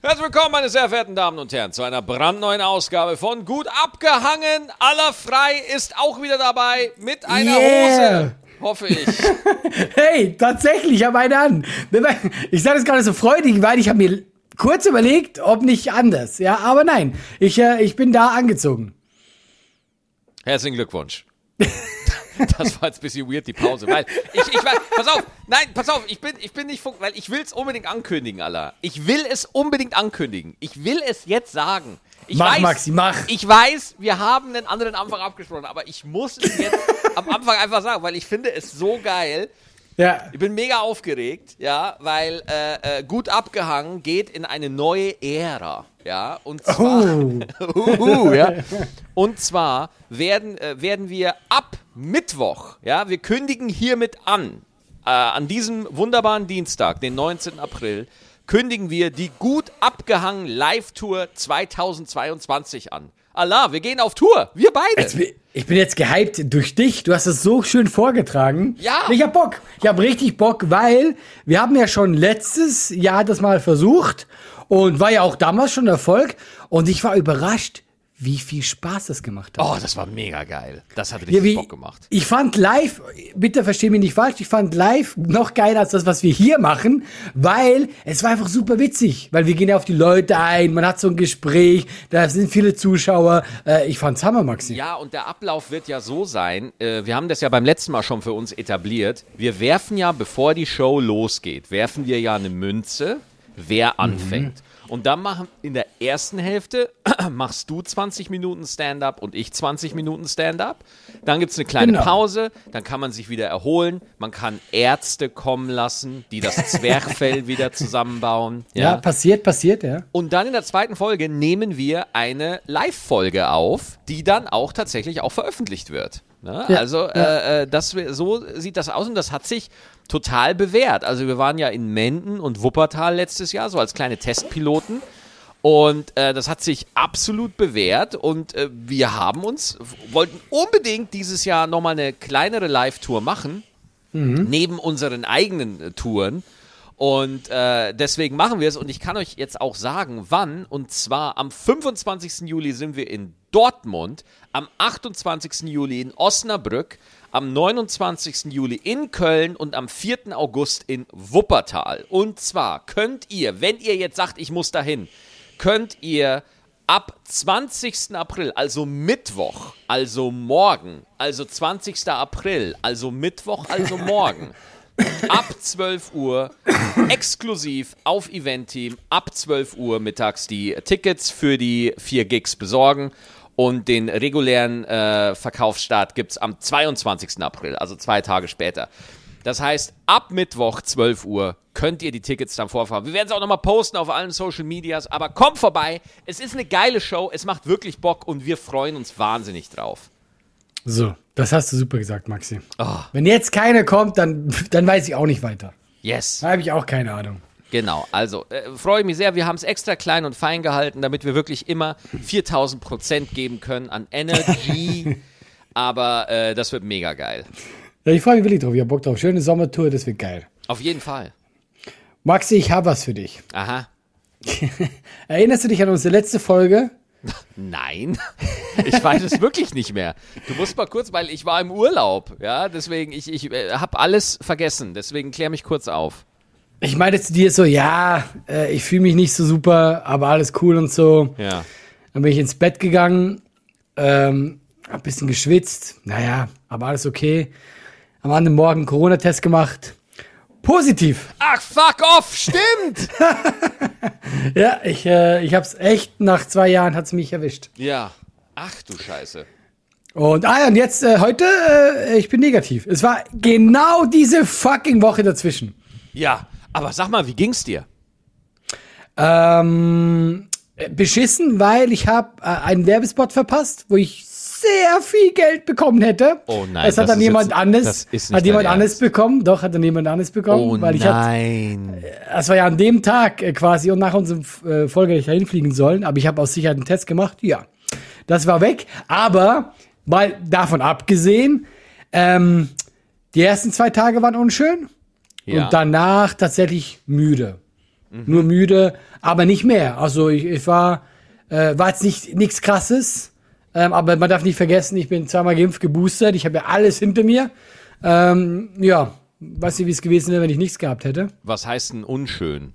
Herzlich willkommen, meine sehr verehrten Damen und Herren, zu einer brandneuen Ausgabe von Gut abgehangen. Aller frei ist auch wieder dabei mit einer Yeah. Hose. Hoffe ich. Hey, tatsächlich, ich habe eine an. Ich sage das gerade so freudig, weil ich habe mir kurz überlegt, ob nicht anders. Ja, aber nein, ich, äh, ich bin da angezogen. Herzlichen Glückwunsch. Das war jetzt ein bisschen weird, die Pause. Weil ich, ich weiß, pass auf, nein, pass auf, ich bin, ich bin nicht, funk- weil ich will es unbedingt ankündigen, Allah. Ich will es unbedingt ankündigen. Ich will es jetzt sagen. Ich Mach, weiß, Maxi, mach. Ich weiß, wir haben einen anderen Anfang abgesprochen, aber ich muss es jetzt am Anfang einfach sagen, weil ich finde es so geil. Ja. Ich bin mega aufgeregt, ja, weil äh, äh, gut abgehangen geht in eine neue Ära, ja, und zwar, Oh. Uhu, ja. und zwar werden, äh, werden wir ab Mittwoch, ja, wir kündigen hiermit an, äh, an diesem wunderbaren Dienstag, den 19. April, kündigen wir die gut abgehangen Live-Tour 2022 an. Allah, wir gehen auf Tour, wir beide. Jetzt Ich bin jetzt gehypt durch dich. Du hast es so schön vorgetragen. Ja. Ich hab Bock. Ich hab richtig Bock, weil wir haben ja schon letztes Jahr das mal versucht und war ja auch damals schon Erfolg. Und ich war überrascht, wie viel Spaß das gemacht hat. Oh, das war mega geil. Das hat richtig Ja, wie, Bock gemacht. Ich fand live, bitte versteh mich nicht falsch, ich fand live noch geiler als das, was wir hier machen, weil es war einfach super witzig, weil wir gehen ja auf die Leute ein, man hat so ein Gespräch, da sind viele Zuschauer. Äh, ich fand's Hammer, Maxi. Ja, und der Ablauf wird ja so sein, äh, wir haben das ja beim letzten Mal schon für uns etabliert. Wir werfen ja, bevor die Show losgeht, werfen wir ja eine Münze, wer anfängt. Und dann machen in der ersten Hälfte machst du 20 Minuten Stand-up und ich 20 Minuten Stand-up. Dann gibt es eine kleine Genau. Pause, dann kann man sich wieder erholen. Man kann Ärzte kommen lassen, die das Zwerchfell wieder zusammenbauen. Ja, passiert, passiert, ja. Und dann in der zweiten Folge nehmen wir eine Live-Folge auf, die dann auch tatsächlich auch veröffentlicht wird. Ne? Ja, also Äh, äh, das, so sieht das aus und das hat sich total bewährt. Also wir waren ja in Menden und Wuppertal letztes Jahr, so als kleine Testpiloten. Und äh, das hat sich absolut bewährt und äh, wir haben uns, wollten unbedingt dieses Jahr nochmal eine kleinere Live-Tour machen, neben unseren eigenen äh, Touren. Und äh, deswegen machen wir es. Und ich kann euch jetzt auch sagen, wann. Und zwar am 25. Juli sind wir in Dortmund, am 28. Juli in Osnabrück, am 29. Juli in Köln und am 4. August in Wuppertal. Und zwar könnt ihr, wenn ihr jetzt sagt, ich muss dahin, könnt ihr ab 20. April, also Mittwoch, also morgen, also 20. April, also Mittwoch, also morgen, ab 12 Uhr exklusiv auf Eventteam ab 12 Uhr mittags die Tickets für die vier Gigs besorgen. Und den regulären äh, Verkaufsstart gibt es am 22. April, also zwei Tage später. Das heißt, ab Mittwoch 12 Uhr könnt ihr die Tickets dann vorfahren. Wir werden es auch nochmal posten auf allen Social Medias, aber kommt vorbei. Es ist eine geile Show, es macht wirklich Bock und wir freuen uns wahnsinnig drauf. So, das hast du super gesagt, Maxi. Ah. Wenn jetzt keiner kommt, dann, dann weiß ich auch nicht weiter. Yes. Da habe ich auch keine Ahnung. Genau, also äh, freue mich sehr. Wir haben es extra klein und fein gehalten, damit wir wirklich immer 4000 Prozent geben können an Energy. Aber äh, das wird mega geil. Ja, ich freue mich wirklich drauf. Ich habe Bock drauf. Schöne Sommertour, das wird geil. Auf jeden Fall. Maxi, ich habe was für dich. Aha. Erinnerst du dich an unsere letzte Folge? Nein, ich weiß es wirklich nicht mehr. Du musst mal kurz, weil ich war im Urlaub, ja, deswegen, ich, ich äh, habe alles vergessen, deswegen klär mich kurz auf. Ich meinte zu dir so, ja, äh, ich fühle mich nicht so super, aber alles cool und so. Ja. Dann bin ich ins Bett gegangen, ähm, hab ein bisschen geschwitzt. Naja, aber alles okay. Am anderen Morgen Corona-Test gemacht. Positiv. Ach, fuck off, stimmt! Ja, ich, äh, ich hab's echt, nach zwei Jahren hat's mich erwischt. ja. Ach du Scheiße. Und, ah ja, und jetzt, äh, heute, äh, ich bin negativ. Es war genau diese fucking Woche dazwischen. Ja, aber sag mal, wie ging's dir? Ähm, äh, beschissen, weil ich habe äh, einen Werbespot verpasst, wo ich sehr viel Geld bekommen hätte. Oh nein, Das hat dann ist jemand anderes, hat jemand anderes Ernst. bekommen. Doch, hat dann jemand anderes bekommen, Oh weil ich nein. das war ja an dem Tag äh, quasi und nach unserem äh, Folge hätte ich da hinfliegen sollen, aber ich habe aus Sicherheit einen Test gemacht. Ja, das war weg. Aber mal davon abgesehen, ähm, die ersten zwei Tage waren unschön Ja. und danach tatsächlich müde. Nur müde, aber nicht mehr. Also ich, ich war, äh, war jetzt nicht nichts krasses. Ähm, aber man darf nicht vergessen, ich bin zweimal geimpft, geboostert. Ich habe ja alles hinter mir. Ähm, ja, weiß nicht, wie es gewesen wäre, wenn ich nichts gehabt hätte. Was heißt denn unschön?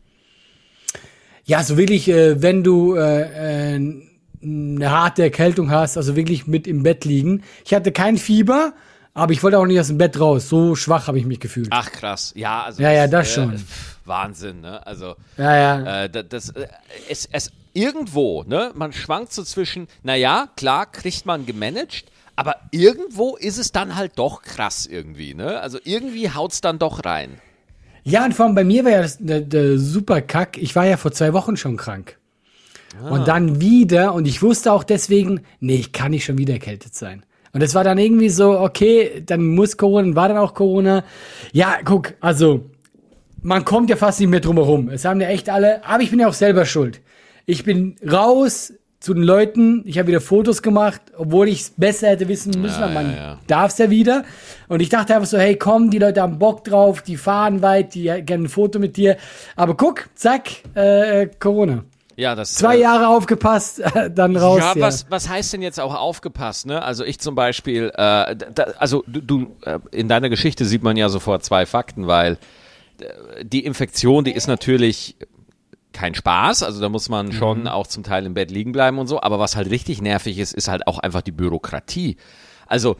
Ja, so wirklich, äh, wenn du äh, äh, eine harte Erkältung hast, also wirklich mit im Bett liegen. Ich hatte kein Fieber, aber ich wollte auch nicht aus dem Bett raus. So schwach habe ich mich gefühlt. Ach krass, ja, also Ja, ja, das schon. pff, Wahnsinn, ne? Also Ja, ja. äh, da- das, äh, es, es irgendwo, ne? Man schwankt so zwischen, naja, klar, kriegt man gemanagt, aber irgendwo ist es dann halt doch krass irgendwie, ne? Also irgendwie haut's dann doch rein. Ja, und vor allem bei mir war ja das, der, der super Kack. Ich war ja vor zwei Wochen schon krank. Und dann wieder, und ich wusste auch deswegen, nee, ich kann nicht schon wieder erkältet sein. Und es war dann irgendwie so, okay, dann muss Corona, war dann auch Corona. Ja, guck, also, man kommt ja fast nicht mehr drum herum. Es haben ja echt alle, aber ich bin ja auch selber schuld. Ich bin raus zu den Leuten, ich habe wieder Fotos gemacht, obwohl ich es besser hätte wissen müssen, aber man ja, ja. darf es ja wieder. Und ich dachte einfach so, hey, komm, die Leute haben Bock drauf, die fahren weit, die gerne ein Foto mit dir. Aber guck, zack, äh, Corona. Ja, das Zwei äh, Jahre aufgepasst, dann raus. Ja, ja. was, was heißt denn jetzt auch aufgepasst, ne? Also ich zum Beispiel, äh, da, also du, du äh, in deiner Geschichte sieht man ja sofort zwei Fakten, weil äh, die Infektion, die ist natürlich kein Spaß, also da muss man schon auch zum Teil im Bett liegen bleiben und so, aber was halt richtig nervig ist, ist halt auch einfach die Bürokratie. Also,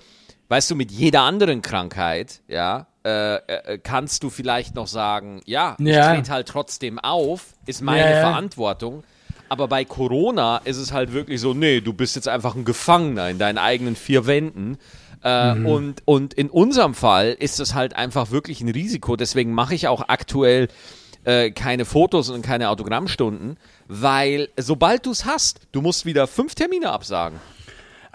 weißt du, mit jeder anderen Krankheit, ja, äh, äh, kannst du vielleicht noch sagen, ja, ich Ja. trete halt trotzdem auf, ist meine Ja, ja. Verantwortung. Aber bei Corona ist es halt wirklich so, nee, du bist jetzt einfach ein Gefangener in deinen eigenen vier Wänden. Äh, Mhm. und, und in unserem Fall ist es halt einfach wirklich ein Risiko. Deswegen mache ich auch aktuell äh, keine Fotos und keine Autogrammstunden, weil sobald du es hast, du musst wieder fünf Termine absagen.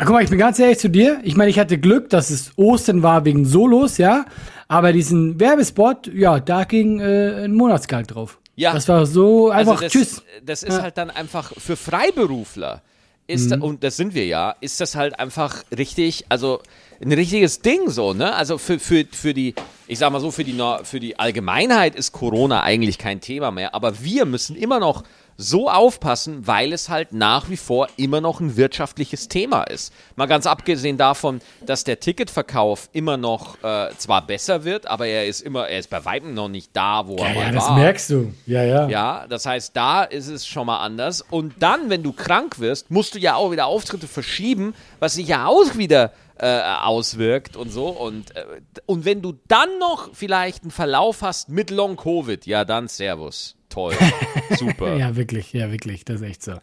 Ah, guck mal, ich bin ganz ehrlich zu dir. Ich meine, ich hatte Glück, dass es Ostern war wegen Solos, ja. Aber diesen Werbespot, ja, da ging äh, ein Monatsgehalt drauf. Ja. Das war so einfach, also das, tschüss. Das ist Ja. halt dann einfach für Freiberufler ist da, und das sind wir ja, ist das halt einfach richtig, also ein richtiges Ding so, ne? Also für, für, für die, ich sag mal so, für die, für die Allgemeinheit ist Corona eigentlich kein Thema mehr, aber wir müssen immer noch so aufpassen, weil es halt nach wie vor immer noch ein wirtschaftliches Thema ist. Mal ganz abgesehen davon, dass der Ticketverkauf immer noch äh, zwar besser wird, aber er ist immer, er ist bei weitem noch nicht da, wo er Ja, mal ja, das war. merkst du. Ja, ja. Ja, das heißt, da ist es schon mal anders. Und dann, wenn du krank wirst, musst du ja auch wieder Auftritte verschieben, was sich ja auch wieder äh, auswirkt und so. Und, äh, und wenn du dann noch vielleicht einen Verlauf hast mit Long Covid, ja, dann Servus. Toll. Super. Ja, wirklich, ja, wirklich, das ist echt so.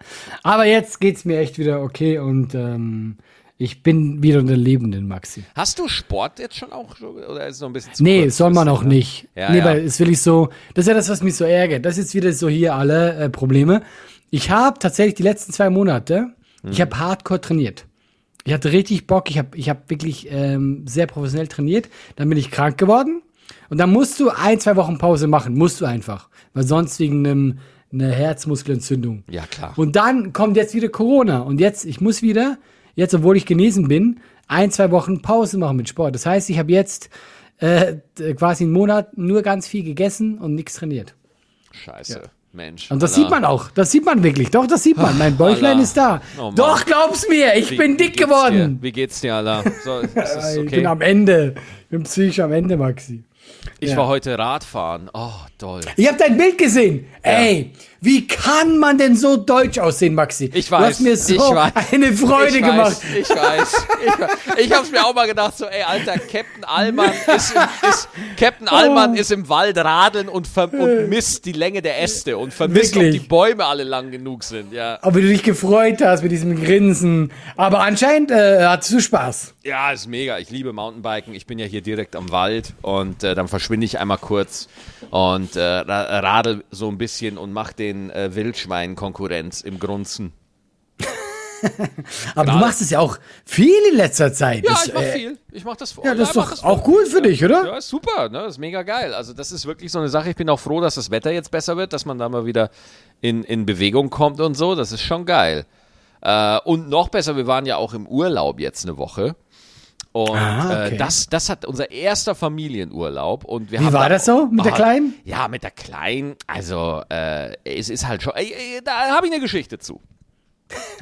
Aber jetzt geht's mir echt wieder okay und ähm, ich bin wieder unter Lebenden, Maxi. Hast du Sport jetzt schon auch? Oder ist es noch ein bisschen zu Nee, soll man auch nicht. Ja, nee, ja. weil es will ich so, das ist ja das, was mich so ärgert. Das ist jetzt wieder so hier alle äh, Probleme. Ich habe tatsächlich die letzten zwei Monate, ich habe hardcore trainiert. Ich hatte richtig Bock, ich habe ich hab wirklich ähm, sehr professionell trainiert. Dann bin ich krank geworden und dann musst du ein, zwei Wochen Pause machen, musst du einfach. Weil sonst wegen einem, einer Herzmuskelentzündung. Ja, klar. Und dann kommt jetzt wieder Corona. Und jetzt, ich muss wieder, jetzt obwohl ich genesen bin, ein, zwei Wochen Pause machen mit Sport. Das heißt, ich habe jetzt äh, quasi einen Monat nur ganz viel gegessen und nichts trainiert. Scheiße. Mensch. Und das Alter. sieht man auch. Das sieht man wirklich. Doch, das sieht man. Mein Bäuchlein Allah. ist da. Oh. Doch, glaub's mir. Ich Wie- bin wie dick geht's geworden. Dir? Wie geht's dir, Alter? So, das Ich okay? bin am Ende. Ich bin psychisch am Ende, Maxi. Ich Ja. war heute Radfahren. Oh, toll. Ich habe dein Bild gesehen. Ey, wie kann man denn so deutsch aussehen, Maxi? Ich Du weiß, hast mir so eine Freude ich gemacht. Weiß, ich weiß. Ich, weiß. ich hab's mir auch mal gedacht, so, ey, Alter, Captain Allmann ist im, ist, Captain Allmann Oh. ist im Wald radeln und, und misst die Länge der Äste und vermisst, ob Wirklich? die Bäume alle lang genug sind, ja. Aber du dich gefreut hast mit diesem Grinsen. Aber anscheinend äh, hattest du Spaß. Ja, ist mega. Ich liebe Mountainbiken. Ich bin ja hier direkt am Wald und äh, dann verschwinde ich einmal kurz und äh, ra- radel so ein bisschen und mach den äh, Wildschweinen Konkurrenz im Grunzen. Aber du Gerade- machst es ja auch viel in letzter Zeit. Ja, Das, ich mach äh, viel. Ich mach das vor. Ja, das ist mach doch auch gut für dich, oder? Ja, super, ne? Das ist mega geil. Also, das ist wirklich so eine Sache. Ich bin auch froh, dass das Wetter jetzt besser wird, dass man da mal wieder in, in Bewegung kommt und so. Das ist schon geil. Äh, und noch besser, wir waren ja auch im Urlaub jetzt eine Woche. Und Ah, äh, okay. das, das hat unser erster Familienurlaub. Und wir Wie haben war da- das so mit der Ah, Kleinen? Ja, mit der Kleinen. Also, äh, es ist halt schon. Äh, äh, da habe ich eine Geschichte zu.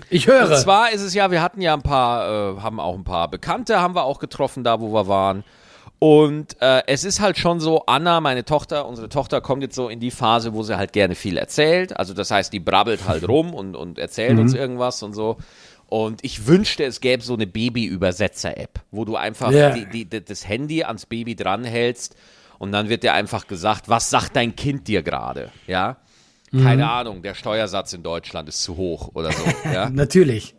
Ich höre. Und zwar ist es ja, wir hatten ja ein paar, äh, haben auch ein paar Bekannte, haben wir auch getroffen, da wo wir waren. Und äh, es ist halt schon so, Anna, meine Tochter, unsere Tochter kommt jetzt so in die Phase, wo sie halt gerne viel erzählt. Also das heißt, die brabbelt halt rum und, und erzählt uns irgendwas und so. Und ich wünschte, es gäbe so eine Baby-Übersetzer-App, wo du einfach Ja. die, die, das Handy ans Baby dranhältst und dann wird dir einfach gesagt, was sagt dein Kind dir gerade, ja? Keine Ahnung, der Steuersatz in Deutschland ist zu hoch oder so, ja? Natürlich.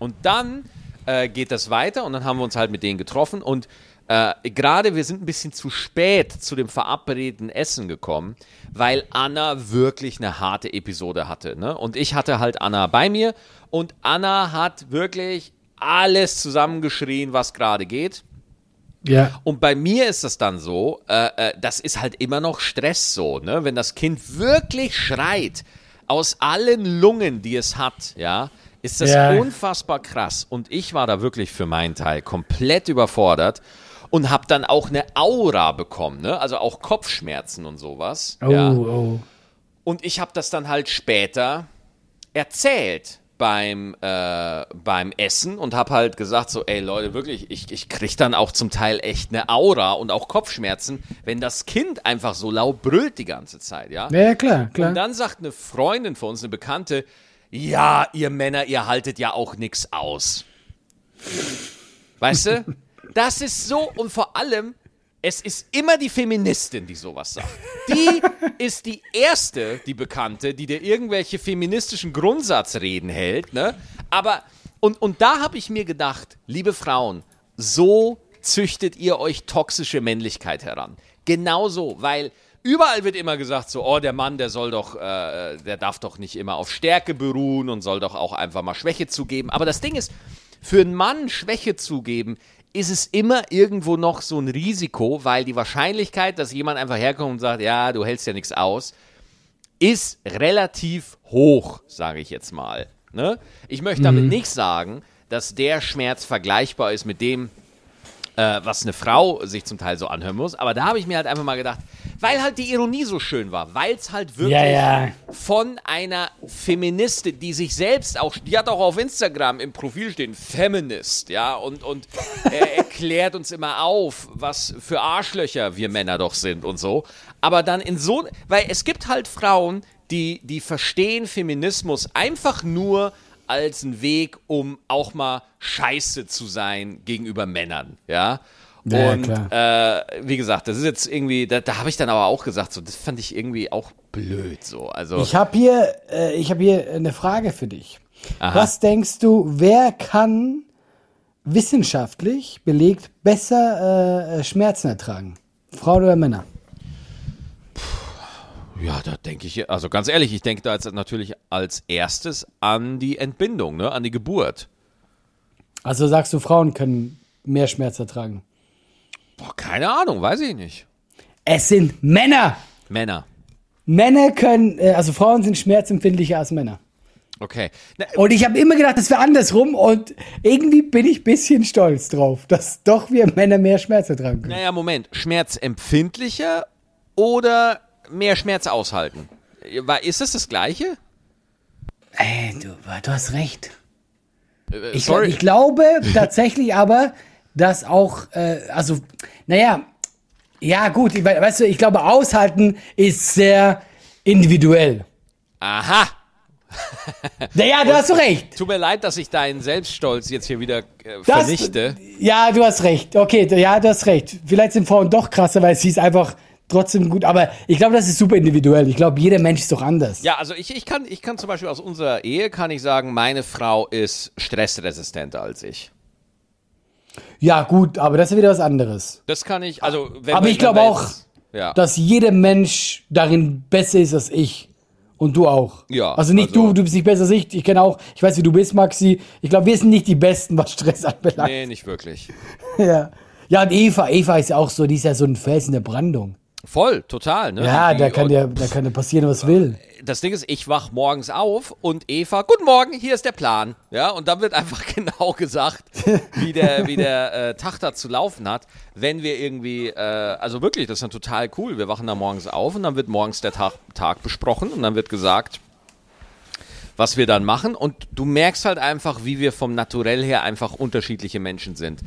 Und dann äh, geht das weiter und dann haben wir uns halt mit denen getroffen und äh, gerade wir sind ein bisschen zu spät zu dem verabredeten Essen gekommen, weil Anna wirklich eine harte Episode hatte. Ne? Und ich hatte halt Anna bei mir und Anna hat wirklich alles zusammengeschrien, was gerade geht. Ja. Und bei mir ist das dann so, äh, äh, das ist halt immer noch Stress so, ne? Wenn das Kind wirklich schreit, aus allen Lungen, die es hat, ja, ist das Ja. unfassbar krass. Und ich war da wirklich für meinen Teil komplett überfordert und habe dann auch eine Aura bekommen, ne? Also auch Kopfschmerzen und sowas. Oh, ja. oh. Und ich habe das dann halt später erzählt beim, äh, beim Essen und habe halt gesagt so, ey Leute, wirklich, ich, ich krieg dann auch zum Teil echt eine Aura und auch Kopfschmerzen, wenn das Kind einfach so laut brüllt die ganze Zeit, ja. Ja, klar, klar. Und dann sagt eine Freundin von uns, eine Bekannte, ja, ihr Männer, ihr haltet ja auch nix aus. Weißt du? Das ist so und vor allem, es ist immer die Feministin, die sowas sagt. Die ist die erste, die Bekannte, die dir irgendwelche feministischen Grundsatzreden hält, ne? Aber, und, und da habe ich mir gedacht, liebe Frauen, so züchtet ihr euch toxische Männlichkeit heran. Genauso, weil überall wird immer gesagt, so, oh, der Mann, der soll doch, äh, der darf doch nicht immer auf Stärke beruhen und soll doch auch einfach mal Schwäche zugeben. Aber das Ding ist, für einen Mann Schwäche zugeben, ist es immer irgendwo noch so ein Risiko, weil die Wahrscheinlichkeit, dass jemand einfach herkommt und sagt, ja, du hältst ja nichts aus, ist relativ hoch, sage ich jetzt mal. Ne? Ich möchte damit nicht sagen, dass der Schmerz vergleichbar ist mit dem, äh, was eine Frau sich zum Teil so anhören muss. Aber da habe ich mir halt einfach mal gedacht, weil halt die Ironie so schön war, weil es halt wirklich Ja, ja. von einer Feministin, die sich selbst auch, die hat auch auf Instagram im Profil stehen, Feminist, ja, und, und er erklärt uns immer auf, was für Arschlöcher wir Männer doch sind und so. Aber dann in so, weil es gibt halt Frauen, die, die verstehen Feminismus einfach nur als einen Weg, um auch mal scheiße zu sein gegenüber Männern, ja. Ja, und äh, wie gesagt, das ist jetzt irgendwie, da, da habe ich dann aber auch gesagt, so, das fand ich irgendwie auch blöd, so. Also, Ich habe hier, äh, ich habe hier eine Frage für dich. Aha. Was denkst du, wer kann wissenschaftlich belegt besser äh, Schmerzen ertragen? Frauen oder Männer? Ja, da denke ich, also ganz ehrlich, ich denke da jetzt natürlich als erstes an die Entbindung, ne, an die Geburt. Also sagst du, Frauen können mehr Schmerz ertragen? Boah, keine Ahnung, weiß ich nicht. Es sind Männer. Männer. Männer können, äh, also Frauen sind schmerzempfindlicher als Männer. Okay. Na, Und ich habe immer gedacht, das wäre andersrum und irgendwie bin ich ein bisschen stolz drauf, dass doch wir Männer mehr Schmerz ertragen können. naja, Moment. Schmerzempfindlicher oder mehr Schmerz aushalten? Ist das das Gleiche? Ey, du, du hast recht. Äh, Ich, sorry. ich glaube tatsächlich aber, dass auch, äh, also, naja, ja gut, ich, we- weißt du, ich glaube, aushalten ist sehr individuell. Aha. Naja, du hast du recht. Tut mir leid, dass ich deinen Selbststolz jetzt hier wieder äh, Das, vernichte. Ja, du hast recht. Okay, ja, du hast recht. Vielleicht sind Frauen doch krasser, weil sie ist einfach trotzdem gut. Aber ich glaube, das ist super individuell. Ich glaube, jeder Mensch ist doch anders. Ja, also ich, ich, kann, ich kann zum Beispiel aus unserer Ehe kann ich sagen, meine Frau ist stressresistenter als ich. Ja, gut, aber das ist wieder was anderes. Das kann ich, also wenn Aber wir- ich glaube auch, ja. dass jeder Mensch darin besser ist als ich. Und du auch. Ja, Also nicht also- du, du bist nicht besser als ich. Ich kenne auch, ich weiß, wie du bist, Maxi. Ich glaube, wir sind nicht die Besten, was Stress anbelangt. Nee, nicht wirklich. Ja. Ja, und Eva, Eva ist ja auch so, die ist ja so ein Fels in der Brandung. Voll, total. Ne? Ja, da kann ja, da kann ja passieren, was will. Das Ding ist, ich wach morgens auf und Eva, guten Morgen, hier ist der Plan. Ja, und dann wird einfach genau gesagt, wie der, wie der äh, Tag da zu laufen hat. Wenn wir irgendwie, äh, also wirklich, das ist dann total cool. Wir wachen da morgens auf und dann wird morgens der Tag, Tag besprochen und dann wird gesagt, was wir dann machen. Und du merkst halt einfach, wie wir vom Naturell her einfach unterschiedliche Menschen sind.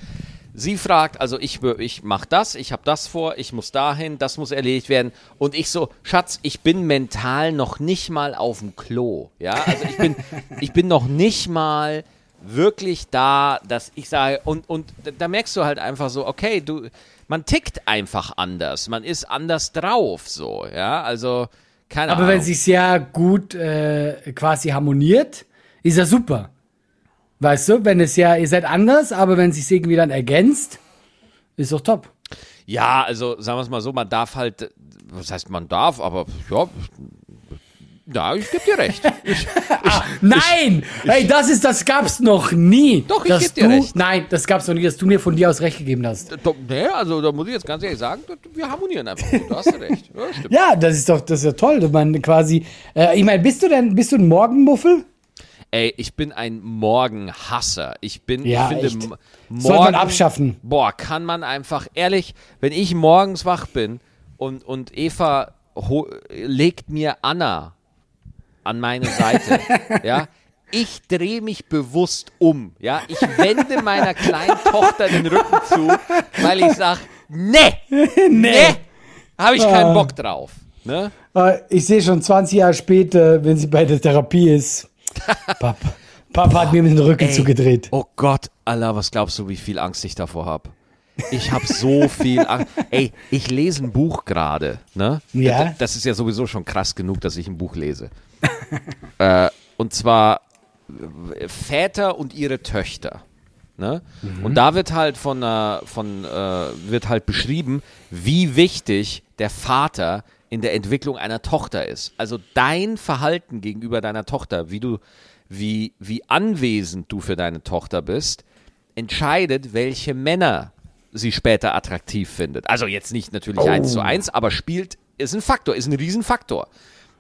Sie fragt, also ich, ich mache das, ich habe das vor, ich muss dahin, das muss erledigt werden. Und ich so, Schatz, ich bin mental noch nicht mal auf dem Klo. Ja, also ich bin, ich bin noch nicht mal wirklich da, dass ich sage, und, und da merkst du halt einfach so, okay, du, man tickt einfach anders, man ist anders drauf, so, ja, also, keine Aber Ahnung. wenn sich's ja gut äh, quasi harmoniert, ist ja super. Weißt du, wenn es ja, ihr seid anders, aber wenn es sich irgendwie dann ergänzt, ist doch top. Ja, also sagen wir es mal so, man darf halt, was heißt man darf, aber ja, ja, ich gebe dir recht. Ich, Nein! hey, das ist, das gab's noch nie. Doch, ich dass geb dir du, recht. Nein, das gab's noch nie, dass du mir von dir aus recht gegeben hast. doch, nee, also da muss ich jetzt ganz ehrlich sagen, wir harmonieren einfach du hast ja recht. Ja. Ja, das ist doch, das ist ja toll, dass man quasi, äh, ich meine, bist du denn, bist du ein Morgenmuffel? Ey, ich bin ein Morgenhasser. Ich bin, Ja, ich finde, echt. M- Sollte man abschaffen. Boah, kann man einfach, ehrlich, wenn ich morgens wach bin und, und Eva legt mir Anna an meine Seite, ja, ich drehe mich bewusst um, ja, ich wende meiner kleinen Tochter den Rücken zu, weil ich sag, nee, nee, habe ich keinen Ah. Bock drauf, ne? Äh, ich sehe schon 20 Jahre später, wenn sie bei der Therapie ist. Papa, Papa hat mir mit dem Rücken Ey, zugedreht. Oh Gott, Allah, was glaubst du, wie viel Angst ich davor habe? Ich habe so viel Angst. Ey, ich lese ein Buch gerade, ne? Ja. Das ist ja sowieso schon krass genug, dass ich ein Buch lese. äh, und zwar äh, Väter und ihre Töchter. Ne? Und da wird halt von, äh, von äh, wird halt beschrieben, wie wichtig der Vater in der Entwicklung einer Tochter ist. Also dein Verhalten gegenüber deiner Tochter, wie du, wie, wie anwesend du für deine Tochter bist, entscheidet, welche Männer sie später attraktiv findet. Also jetzt nicht natürlich eins zu eins, aber spielt, ist ein Faktor, ist ein Riesenfaktor.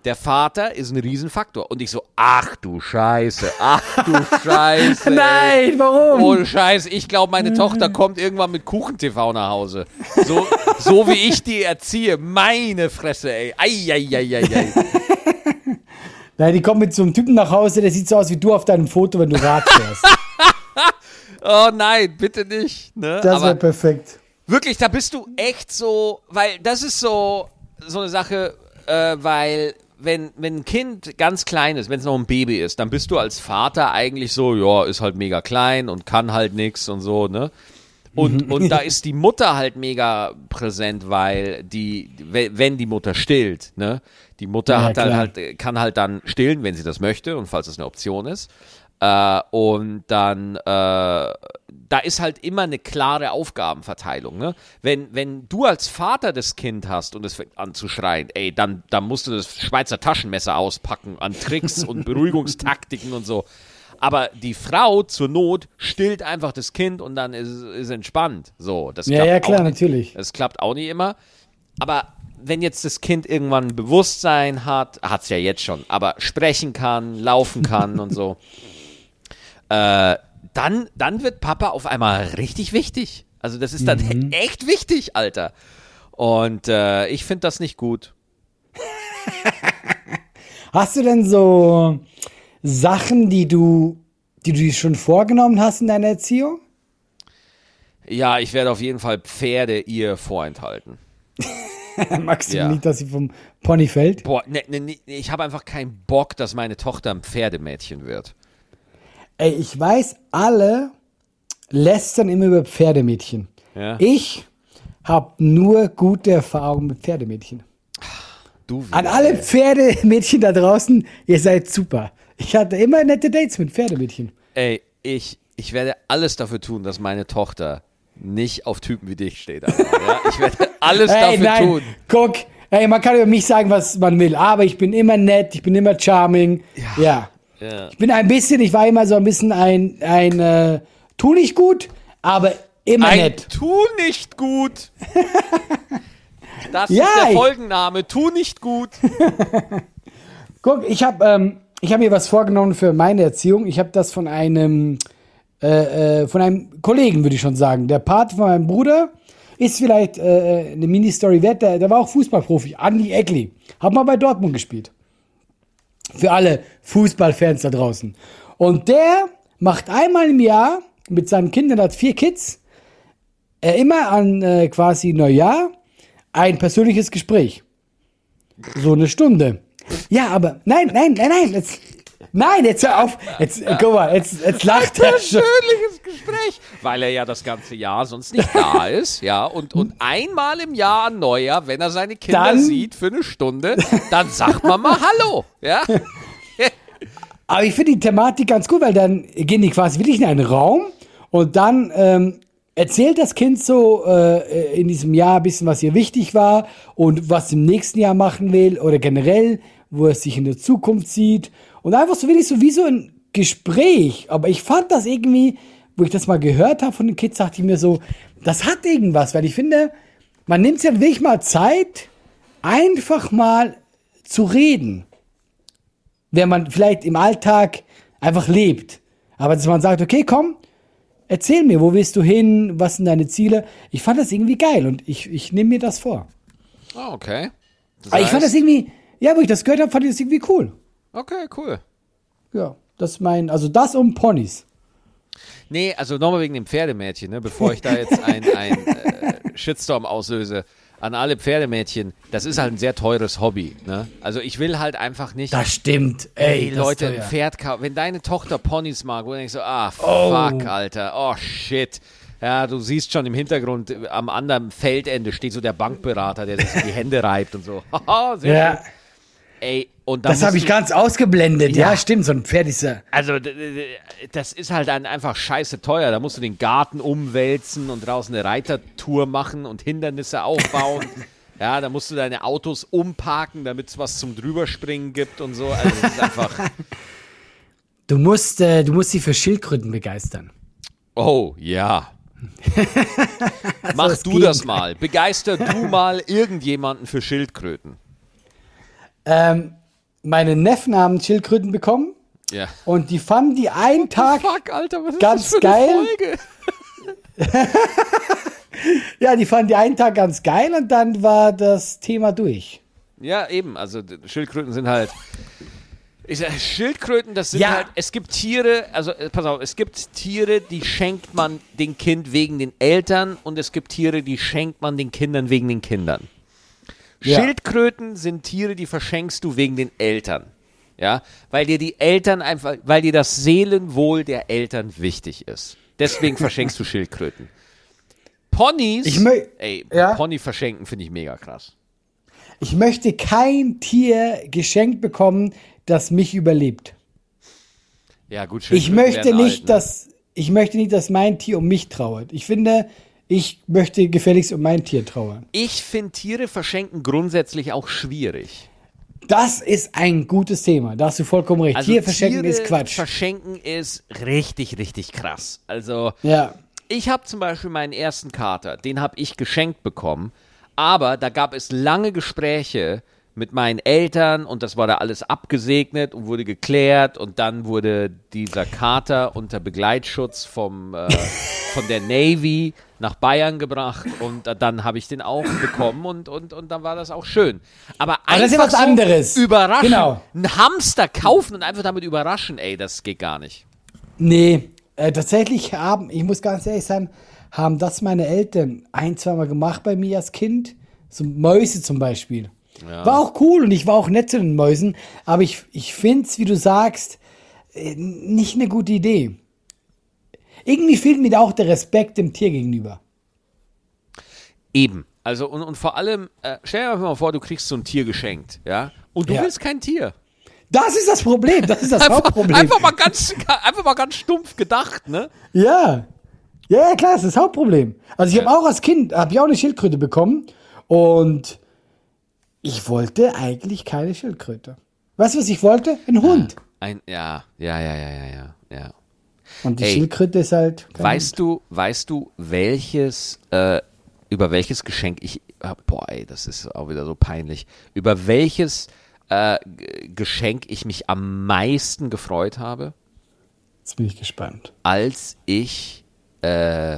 Der Vater ist ein Riesenfaktor. Und ich so, ach du Scheiße, ach du Scheiße. Nein, warum? Ohne Scheiß, ich glaube, meine Tochter kommt irgendwann mit Kuchen-TV nach Hause. So, so wie ich die erziehe. Meine Fresse, ey. Eieieiei. Nein, die kommt mit so einem Typen nach Hause, der sieht so aus wie du auf deinem Foto, wenn du Rad fährst. Oh nein, bitte nicht. Ne? Das wäre perfekt. wirklich, da bist du echt so, weil das ist so, so eine Sache, äh, weil wenn, wenn ein Kind ganz klein ist, wenn es noch ein Baby ist, dann bist du als Vater eigentlich so, ja, ist halt mega klein und kann halt nix und so, ne? Und, und da ist die Mutter halt mega präsent, weil die, we- wenn die Mutter stillt, ne? Die Mutter Ja, hat dann halt, kann halt dann stillen, wenn sie das möchte und falls das eine Option ist. Äh, und dann, äh, da ist halt immer eine klare Aufgabenverteilung. Ne? Wenn, wenn du als Vater das Kind hast und es fängt an zu schreien, ey, dann, dann musst du das Schweizer Taschenmesser auspacken an Tricks und Beruhigungstaktiken und so. Aber die Frau zur Not stillt einfach das Kind und dann ist ist entspannt. So, das Ja, klappt ja, klar, natürlich. Das klappt auch nicht immer. Aber wenn jetzt das Kind irgendwann ein Bewusstsein hat, hat es ja jetzt schon, aber sprechen kann, laufen kann und so, äh, dann, dann wird Papa auf einmal richtig wichtig. Also das ist dann Mhm. echt wichtig, Alter. Und äh, ich finde das nicht gut. Hast du denn so Sachen, die du, die du dir schon vorgenommen hast in deiner Erziehung? Ja, ich werde auf jeden Fall Pferde ihr vorenthalten. Magst du Ja. nicht, dass sie vom Pony fällt? Boah, ne, ne, ne, ich habe einfach keinen Bock, dass meine Tochter ein Pferdemädchen wird. Ey, ich weiß, alle lästern immer über Pferdemädchen. Ja. Ich habe nur gute Erfahrungen mit Pferdemädchen. An alle. Pferdemädchen da draußen, ihr seid super. Ich hatte immer nette Dates mit Pferdemädchen. Ey, ich, ich werde alles dafür tun, dass meine Tochter nicht auf Typen wie dich steht. Alter, ja? Ich werde alles Ey, dafür nein, tun. guck, ey, man kann über mich sagen, was man will, aber ich bin immer nett, ich bin immer charming. Ja. Ja. Ich bin ein bisschen, ich war immer so ein bisschen ein, ein äh, tu nicht gut, aber immer Ein nett. Tu nicht gut. Das Ja, ist der Folgenname. Tu nicht gut. Guck, ich habe ähm, ich hab mir was vorgenommen für meine Erziehung. Ich habe das von einem äh, äh, von einem Kollegen, würde ich schon sagen. Der Pate von meinem Bruder ist vielleicht äh, eine Mini-Story wert. Der, der war auch Fußballprofi. Andi Eckli. Hat mal bei Dortmund gespielt. Für alle Fußballfans da draußen. Und der macht einmal im Jahr mit seinen Kindern, der hat vier Kids, äh, immer an äh, quasi Neujahr ein persönliches Gespräch. So eine Stunde. Ja, aber nein, nein, nein, nein, jetzt, nein, jetzt hör auf. Jetzt, äh, guck mal, jetzt, jetzt lacht er schon. Persönliches Gespräch. Weil er ja das ganze Jahr sonst nicht da ist, ja. Und, und einmal im Jahr an Neujahr, wenn er seine Kinder Dann- sieht für eine Stunde, dann sagt man mal Hallo, ja. Aber ich finde die Thematik ganz gut, weil dann gehen die quasi wirklich in einen Raum und dann ähm, erzählt das Kind so äh, in diesem Jahr ein bisschen, was ihr wichtig war und was im nächsten Jahr machen will oder generell, wo es sich in der Zukunft sieht. Und einfach so wirklich so wie so ein Gespräch. Aber ich fand das irgendwie, wo ich das mal gehört habe von den Kids, dachte ich mir so, das hat irgendwas, weil ich finde, man nimmt sich ja wirklich mal Zeit, einfach mal zu reden wenn man vielleicht im Alltag einfach lebt. Aber dass man sagt, okay, komm, erzähl mir, wo willst du hin, was sind deine Ziele? Ich fand das irgendwie geil und ich, ich nehme mir das vor. Oh, okay. Das Aber ich fand heißt- das irgendwie, ja, wo ich das gehört habe, fand ich das irgendwie cool. Okay, cool. Ja, das ist mein, also das um Ponys. Nee, also nochmal wegen dem Pferdemädchen, ne? bevor ich da jetzt ein, ein äh, Shitstorm auslöse. An alle Pferdemädchen, das ist halt ein sehr teures Hobby. Ne? Also ich will halt einfach nicht. Das stimmt. Ey, das Leute, ein. Pferd kaufen. Wenn deine Tochter Ponys mag, wo du denkst so, ah, Oh. fuck, Alter, oh shit. Ja, du siehst schon im Hintergrund, äh, am anderen Feldende steht so der Bankberater, der sich die Hände reibt und so. Haha, sehr Ja, schön. Ey, und das habe ich ganz ausgeblendet. Ja. Ja. stimmt, so ein Pferd ist ja. Also, d- d- das ist halt einfach scheiße teuer. Da musst du den Garten umwälzen und draußen eine Reitertour machen und Hindernisse aufbauen. ja, da musst du deine Autos umparken, damit es was zum Drüberspringen gibt und so. Also, das ist einfach. Du musst, äh, du musst sie für Schildkröten begeistern. Oh, ja. Mach du das mal. Begeister du mal irgendjemanden für Schildkröten. Ähm, meine Neffen haben Schildkröten bekommen Ja. und die fanden die einen Tag. Fuck, Alter, was ist Ganz das für geil. Ja, die fanden die einen Tag ganz geil und dann war das Thema durch. Ja, eben. Also Schildkröten sind halt. Ich sag, Schildkröten, das sind Ja. halt. Es gibt Tiere, also äh, pass auf, es gibt Tiere, die schenkt man dem Kind wegen den Eltern und es gibt Tiere, die schenkt man den Kindern wegen den Kindern. Ja. Schildkröten sind Tiere, die verschenkst du wegen den Eltern. Ja, weil dir die Eltern einfach, weil dir das Seelenwohl der Eltern wichtig ist. Deswegen verschenkst du Schildkröten. Ponys, Ich ey, Ja? Pony verschenken finde ich mega krass. Ich möchte kein Tier geschenkt bekommen, das mich überlebt. Ja, gut, Ich möchte nicht, alt, ne? dass ich möchte nicht, dass mein Tier um mich trauert. Ich finde, ich möchte gefälligst um mein Tier trauern. Ich finde Tiere verschenken grundsätzlich auch schwierig. Das ist ein gutes Thema. Da hast du vollkommen recht. Also Tier verschenken Tiere ist Quatsch. Verschenken ist richtig, richtig krass. Also Ja. ich habe zum Beispiel meinen ersten Kater, den habe ich geschenkt bekommen, aber da gab es lange Gespräche mit meinen Eltern und das war da alles abgesegnet und wurde geklärt und dann wurde dieser Kater unter Begleitschutz vom, äh, von der Navy nach Bayern gebracht und äh, dann habe ich den auch bekommen und, und, und dann war das auch schön. Aber Aber das ist ja einfach was so anderes. Überraschen, Genau. einen Hamster kaufen und einfach damit überraschen, ey, das geht gar nicht. Nee, äh, tatsächlich haben, ich muss ganz ehrlich sein, haben das meine Eltern ein, zweimal gemacht bei mir als Kind. So Mäuse zum Beispiel. War auch cool und ich war auch nett zu den Mäusen, aber ich, ich finde es, wie du sagst, äh, nicht eine gute Idee. Irgendwie fehlt mir da auch der Respekt dem Tier gegenüber. Eben. Also und, und vor allem, äh, stell dir einfach mal vor, du kriegst so ein Tier geschenkt, ja? Und du Ja. willst kein Tier. Das ist das Problem, das ist das Einfach, Hauptproblem. einfach, mal ganz, einfach mal ganz stumpf gedacht, ne? Ja. Ja, ja, klar, das ist das Hauptproblem. Also ich habe auch als Kind, habe ich auch eine Schildkröte bekommen und ich wollte eigentlich keine Schildkröte. Weißt du, was ich wollte? Ein Hund. Ein, ja, ja, ja, ja, ja, ja, ja. Und die Ey, Schildkröte ist halt. Weißt du, weißt du, welches, äh, über welches Geschenk ich äh, boah, ey, das ist auch wieder so peinlich. Über welches äh, Geschenk ich mich am meisten gefreut habe, Jetzt bin ich gespannt. als ich äh,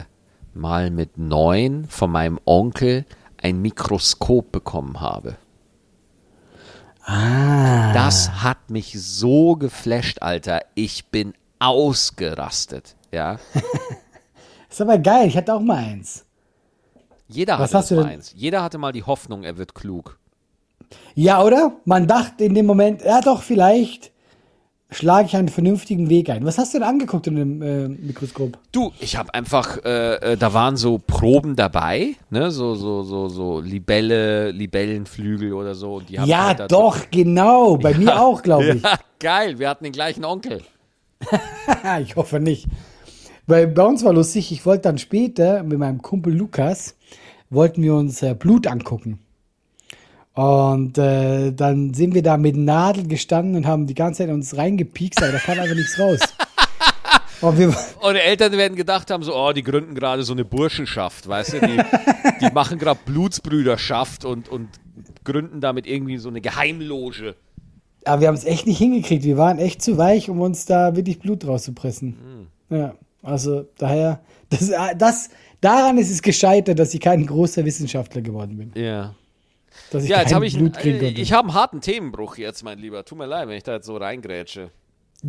mal mit neun von meinem Onkel ein Mikroskop bekommen habe. Ah. Das hat mich so geflasht, Alter. Ich bin ausgerastet. Ja. Ist aber geil, ich hatte auch mal eins. Jeder Was hatte mal denn- eins. Jeder hatte mal die Hoffnung, er wird klug. Ja, oder? Man dachte in dem Moment, ja doch, vielleicht schlage ich einen vernünftigen Weg ein. Was hast du denn angeguckt in dem äh, Mikroskop? Du, ich habe einfach, äh, äh, da waren so Proben dabei, ne, so so so so Libelle, Libellenflügel oder so. Ja, halt doch, genau. Bei mir auch, glaube ich. Ja, geil. Wir hatten den gleichen Onkel. ich hoffe nicht. Weil bei uns war lustig, ich wollte dann später mit meinem Kumpel Lukas, wollten wir uns äh, Blut angucken. Und äh, dann sind wir da mit Nadel gestanden und haben die ganze Zeit uns reingepiekst, aber da kam einfach nichts raus. Und wir, die Eltern werden gedacht haben so, oh, die gründen gerade so eine Burschenschaft, weißt du, die, die machen gerade Blutsbrüderschaft und und gründen damit irgendwie so eine Geheimloge. Aber wir haben es echt nicht hingekriegt. Wir waren echt zu weich, um uns da wirklich Blut rauszupressen. Ja, also daher, das, das, daran ist es gescheitert, dass ich kein großer Wissenschaftler geworden bin. Ja. Dass ich Ja, jetzt habe ich, Blut kriegen konnte. ich habe einen harten Themenbruch jetzt, mein Lieber. Tut mir leid, wenn ich da jetzt so reingrätsche.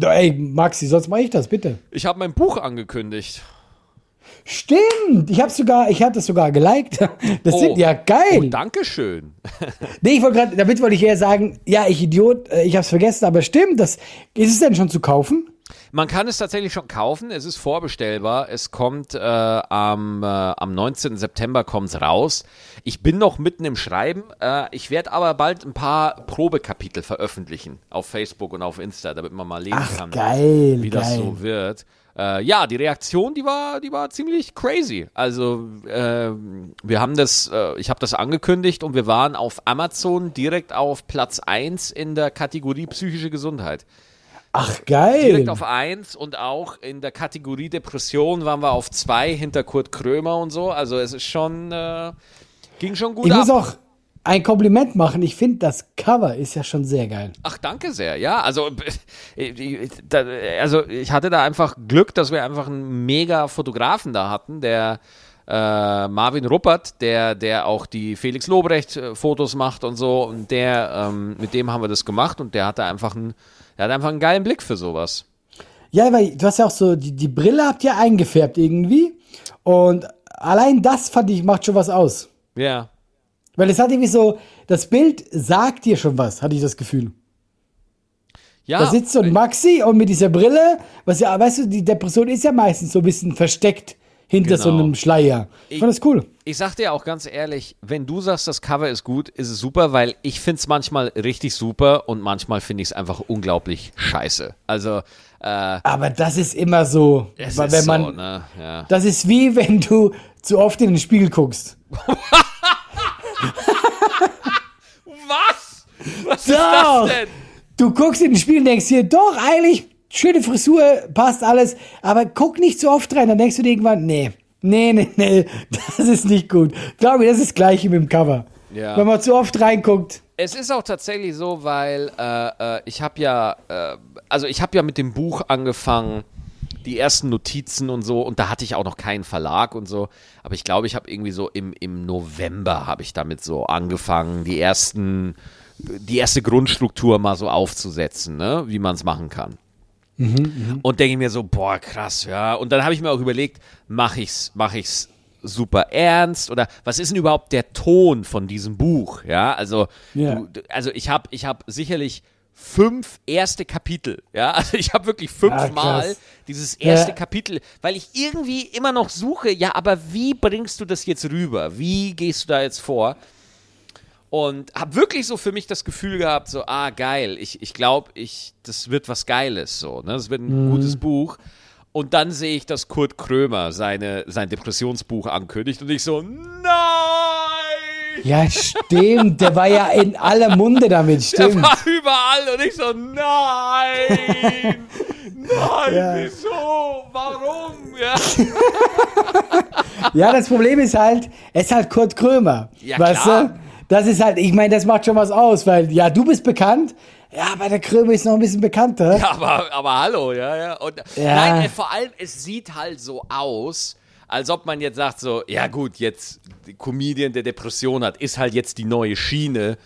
Ey, Maxi, sonst mache ich das, bitte. Ich habe mein Buch angekündigt. Stimmt, ich habe sogar, ich hatte es sogar geliked. Das Oh. sind ja geil. Oh, Dankeschön. nee, ich wollte gerade, damit wollte ich eher sagen, ja, ich Idiot, äh, ich habe es vergessen, aber stimmt, das ist es denn schon zu kaufen? Man kann es tatsächlich schon kaufen. Es ist vorbestellbar. Es kommt äh, am, äh, am 19. September kommt's raus. Ich bin noch mitten im Schreiben. Äh, ich werde aber bald ein paar Probekapitel veröffentlichen auf Facebook und auf Insta, damit man mal lesen Ach, kann, geil, wie das geil. so wird. Äh, ja, die Reaktion, die war, die war ziemlich crazy. Also äh, wir haben das, äh, ich habe das angekündigt und wir waren auf Amazon direkt auf Platz 1 in der Kategorie psychische Gesundheit. Ach, geil. Direkt auf 1 und auch in der Kategorie Depression waren wir auf 2 hinter Kurt Krömer und so. Also es ist schon, äh, ging schon gut ich ab. muss auch ein Kompliment machen. Ich finde, das Cover ist ja schon sehr geil. Ach, danke sehr. Ja, also, also ich hatte da einfach Glück, dass wir einfach einen mega Fotografen da hatten, der äh, Marvin Ruppert, der, der auch die Felix Lobrecht äh, Fotos macht und so. Und der, ähm, mit dem haben wir das gemacht und der hatte einfach einen, der hat einfach einen geilen Blick für sowas. Ja, weil du hast ja auch so, die, die Brille habt ihr eingefärbt irgendwie. Und allein das fand ich, macht schon was aus. Ja. Weil es hat irgendwie so, das Bild sagt dir schon was, hatte ich das Gefühl. Ja, Da sitzt so ein Maxi und mit dieser Brille, was ja, weißt du, die Depression ist ja meistens so ein bisschen versteckt hinter so Genau. einem Schleier. Ich fand das cool. Ich sag dir auch ganz ehrlich, wenn du sagst, das Cover ist gut, ist es super, weil ich find's manchmal richtig super und manchmal finde ich es einfach unglaublich scheiße. Also, äh, Aber das ist immer so, es weil ist wenn so, man, ne? Ja. das ist wie wenn du zu oft in den Spiegel guckst. Was? Was ist Doch. das denn? Du guckst in den Spiegel und denkst dir, doch, eigentlich, schöne Frisur, passt alles, aber guck nicht zu oft rein, dann denkst du dir irgendwann, nee, nee, nee, nee, das ist nicht gut. Glaube ich, das ist das Gleiche mit dem Cover. Ja. Wenn man zu oft reinguckt. Es ist auch tatsächlich so, weil äh, äh, ich habe ja, äh, also ich habe ja mit dem Buch angefangen, die ersten Notizen und so, und da hatte ich auch noch keinen Verlag und so. Aber ich glaube, ich habe irgendwie so im, im November habe ich damit so angefangen, die ersten, die erste Grundstruktur mal so aufzusetzen, ne, wie man es machen kann. Und denke mir so, boah, krass, ja. Und dann habe ich mir auch überlegt, mache ich's, mache ich's super ernst oder was ist denn überhaupt der Ton von diesem Buch? Ja, also, Ja. du, also ich habe, ich habe sicherlich fünf erste Kapitel, ja, also ich habe wirklich Ah, fünfmal krass. dieses erste Ja. Kapitel, weil ich irgendwie immer noch suche, ja, aber wie bringst du das jetzt rüber? Wie gehst du da jetzt vor? Und habe wirklich so für mich das Gefühl gehabt, so, ah, geil, ich, ich glaube, ich, das wird was Geiles, so, ne? Das wird ein gutes Buch. Und dann sehe ich, dass Kurt Krömer seine, sein Depressionsbuch ankündigt und ich so, nein! Ja, stimmt, der war ja in aller Munde damit, Der stimmt. war überall und ich so, nein! Nein, Ja. wieso? warum? Ja. Ja, das Problem ist halt, es ist halt Kurt Krömer. Ja, weißt klar. du? Das ist halt, ich meine, das macht schon was aus, weil, ja, du bist bekannt, ja, aber der Krömer ist noch ein bisschen bekannter. Ja, aber, aber hallo, ja, ja. Und, Ja. Nein, vor allem, es sieht halt so aus, als ob man jetzt sagt so, ja gut, jetzt Comedian, der Depression hat, ist halt jetzt die neue Schiene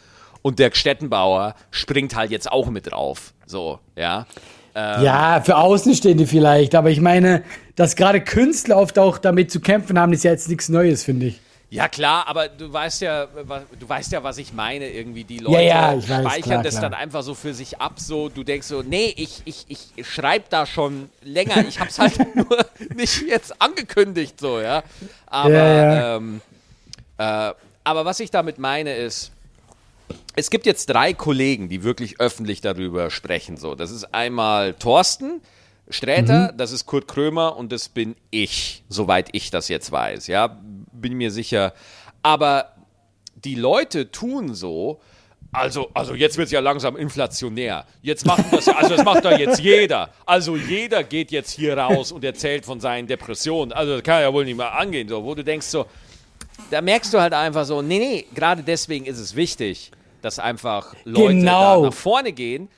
und der Stettenbauer springt halt jetzt auch mit drauf. So, ja. Ähm. Ja, für Außenstehende vielleicht, aber ich meine, dass gerade Künstler oft auch damit zu kämpfen haben, ist ja jetzt nichts Neues, finde ich. Ja klar, aber du weißt ja, du weißt ja, was ich meine. Irgendwie die Leute Ja, ja, weiß, speichern klar, das klar. dann einfach so für sich ab. So, du denkst so, nee, ich, ich, ich schreibe da schon länger. Ich hab's halt nur nicht jetzt angekündigt, so ja. Aber, Ja. Ähm, äh, aber was ich damit meine ist, es gibt jetzt drei Kollegen, die wirklich öffentlich darüber sprechen. So, das ist einmal Thorsten Sträter, das ist Kurt Krömer und das bin ich, soweit ich das jetzt weiß. Ja, bin mir sicher. Aber die Leute tun so. Also, also jetzt wird es ja langsam inflationär. Jetzt machen das, also das macht doch jetzt jeder. Also jeder geht jetzt hier raus und erzählt von seinen Depressionen. Also das kann ja wohl nicht mal angehen, so, wo du denkst so, da merkst du halt einfach so, nee, nee, gerade deswegen ist es wichtig, dass einfach Leute Genau. da nach vorne gehen.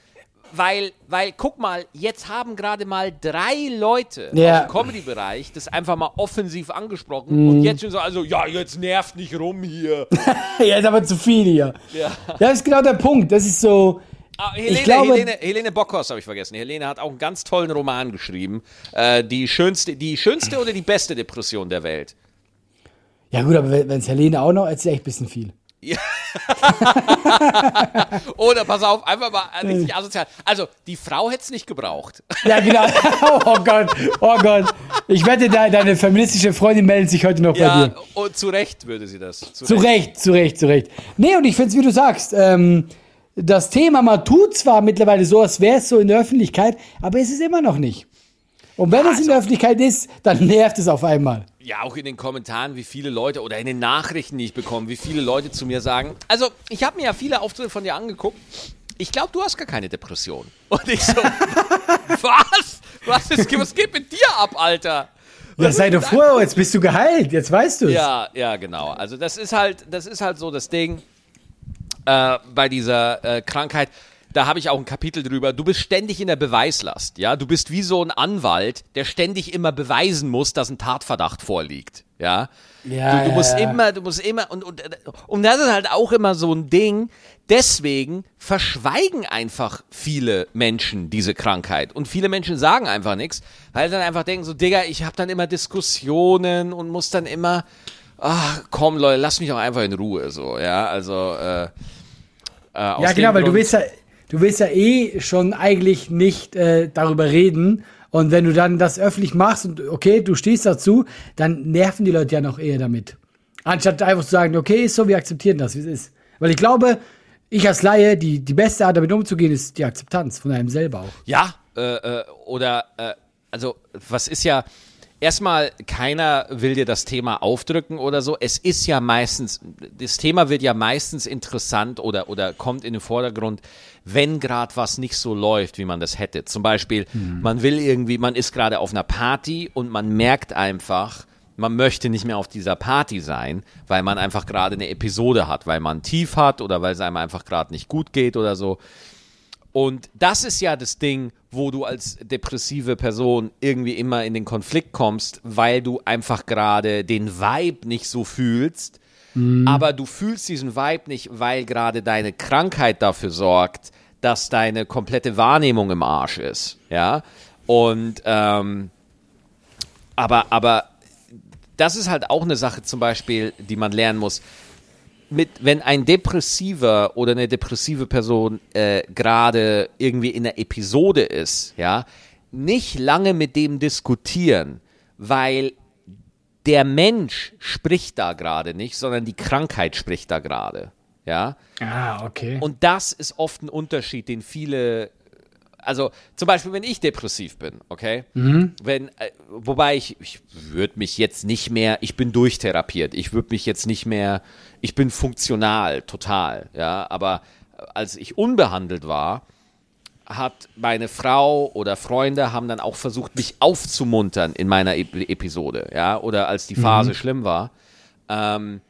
Weil, weil, guck mal, jetzt haben gerade mal drei Leute Ja. dem Comedy-Bereich das einfach mal offensiv angesprochen und jetzt schon so, also, ja, jetzt nervt nicht rum hier. ja, ist aber zu viel hier. Ja. Das ist genau der Punkt. Das ist so. Ah, Helene, Ich glaube- Helene, Helene Bockhorst habe ich vergessen. Helene hat auch einen ganz tollen Roman geschrieben. Äh, die, schönste, die schönste oder die beste Depression der Welt? Ja, gut, aber wenn es Helene auch noch, ist echt ein bisschen viel. Oder pass auf, einfach mal äh, richtig asozial. Also, die Frau hätte es nicht gebraucht. Ja, genau. oh Gott, oh Gott. Ich wette, de deine feministische Freundin meldet sich heute noch bei Ja, dir. und zu Recht würde sie das. Zu, Zu Recht, zu Recht, zu Recht. Nee, und ich finde es, wie du sagst, ähm, das Thema, man tut zwar mittlerweile so, als wäre es so in der Öffentlichkeit, aber es ist immer noch nicht. Und wenn es in der Öffentlichkeit ist, dann nervt es auf einmal. Ja, auch in den Kommentaren, wie viele Leute oder in den Nachrichten, die ich bekomme, wie viele Leute zu mir sagen. Also, ich habe mir ja viele Auftritte von dir angeguckt. Ich glaube, du hast gar keine Depression. Und ich so, was? Was, ist, was geht mit dir ab, Alter? Ja, sei doch froh, jetzt bist du geheilt, jetzt weißt du es. Ja, ja, genau. Also das ist halt, das ist halt so das Ding äh, bei dieser äh, Krankheit. Da habe ich auch ein Kapitel drüber. Du bist ständig in der Beweislast, ja. Du bist wie so ein Anwalt, der ständig immer beweisen muss, dass ein Tatverdacht vorliegt, ja. Ja, du, du musst ja. immer, du musst immer und, und und das ist halt auch immer so ein Ding. Deswegen verschweigen einfach viele Menschen diese Krankheit und viele Menschen sagen einfach nichts, weil sie dann einfach denken so, Digga, ich habe dann immer Diskussionen und muss dann immer, ach komm Leute, lass mich auch einfach in Ruhe, so, ja, also äh, äh, Ja, genau, weil du willst ja, du willst ja eh schon eigentlich nicht äh, darüber reden. Und wenn du dann das öffentlich machst und okay, du stehst dazu, dann nerven die Leute ja noch eher damit. Anstatt einfach zu sagen, okay, ist so, wir akzeptieren das, wie es ist. Weil ich glaube, ich als Laie, die, die beste Art damit umzugehen, ist die Akzeptanz von einem selber auch. Ja, äh, äh, oder, äh, also, was ist ja, erstmal, keiner will dir das Thema aufdrücken oder so. Es ist ja meistens, das Thema wird ja meistens interessant oder, oder kommt in den Vordergrund, wenn gerade was nicht so läuft, wie man das hätte. Zum Beispiel, man will irgendwie, man ist gerade auf einer Party und man merkt einfach, man möchte nicht mehr auf dieser Party sein, weil man einfach gerade eine Episode hat, weil man tief hat oder weil es einem einfach gerade nicht gut geht oder so. Und das ist ja das Ding, wo du als depressive Person irgendwie immer in den Konflikt kommst, weil du einfach gerade den Vibe nicht so fühlst. Aber du fühlst diesen Vibe nicht, weil gerade deine Krankheit dafür sorgt, dass deine komplette Wahrnehmung im Arsch ist. Ja. Und ähm, aber, aber das ist halt auch eine Sache zum Beispiel, die man lernen muss mit, wenn ein Depressiver oder eine depressive Person äh, gerade irgendwie in einer Episode ist, ja, nicht lange mit dem diskutieren, weil der Mensch spricht da gerade nicht, sondern die Krankheit spricht da gerade, ja. Ah, okay. Und das ist oft ein Unterschied, den viele. Also zum Beispiel, wenn ich depressiv bin, okay? Wenn, äh, wobei ich, ich würde mich jetzt nicht mehr, ich bin durchtherapiert, ich würde mich jetzt nicht mehr, ich bin funktional, total, ja. Aber als ich unbehandelt war, hat meine Frau oder Freunde haben dann auch versucht, mich aufzumuntern in meiner Ep Episode, ja, oder als die Phase mhm. schlimm war. Ähm,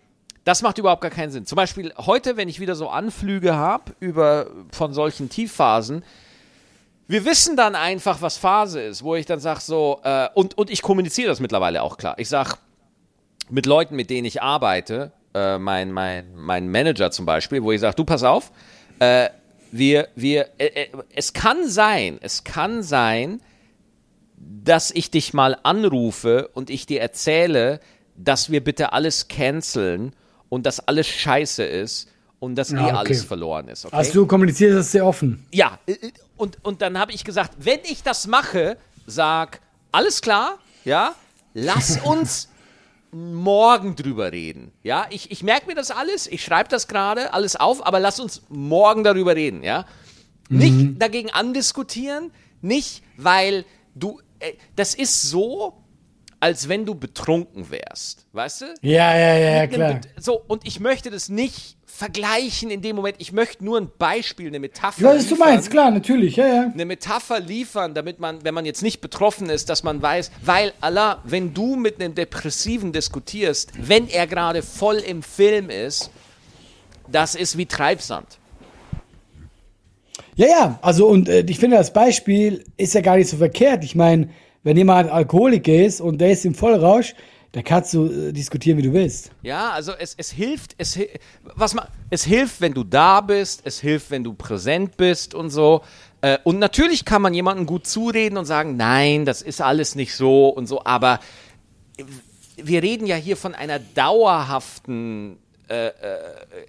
das macht überhaupt gar keinen Sinn. Zum Beispiel heute, wenn ich wieder so Anflüge habe über von solchen Tiefphasen, wir wissen dann einfach, was Phase ist, wo ich dann sage so, äh, und, und ich kommuniziere das mittlerweile auch klar. Ich sage mit Leuten, mit denen ich arbeite, äh, mein, mein, mein Manager zum Beispiel, wo ich sage, du pass auf, äh, wir, wir, äh, äh, es kann sein, es kann sein, dass ich dich mal anrufe und ich dir erzähle, dass wir bitte alles canceln und dass alles scheiße ist und dass ja, eh okay. alles verloren ist. Okay? Also du kommunizierst das sehr offen. Ja, äh, äh, und, und dann habe ich gesagt, wenn ich das mache, sag, alles klar, ja, lass uns morgen drüber reden. Ja, ich, ich merke mir das alles, ich schreibe das gerade alles auf, aber lass uns morgen darüber reden, ja. Mhm. Nicht dagegen andiskutieren, nicht, weil du, äh, das ist so, als wenn du betrunken wärst, weißt du? Ja, ja, ja, klar. So, und ich möchte das nicht vergleichen in dem Moment. Ich möchte nur ein Beispiel, eine Metapher. Ja, was du meinst, klar, natürlich, ja, ja. Eine Metapher liefern, damit man, wenn man jetzt nicht betroffen ist, dass man weiß, weil Allah, wenn du mit einem Depressiven diskutierst, wenn er gerade voll im Film ist, das ist wie Treibsand. Ja, ja, also und äh, ich finde, das Beispiel ist ja gar nicht so verkehrt. Ich meine, wenn jemand Alkoholiker ist und der ist im Vollrausch, da kannst du äh, diskutieren, wie du willst. Ja, also es, es hilft, es, was man, es hilft, wenn du da bist, es hilft, wenn du präsent bist und so. Äh, und natürlich kann man jemandem gut zureden und sagen, nein, das ist alles nicht so und so, aber wir reden ja hier von einer dauerhaften äh, äh,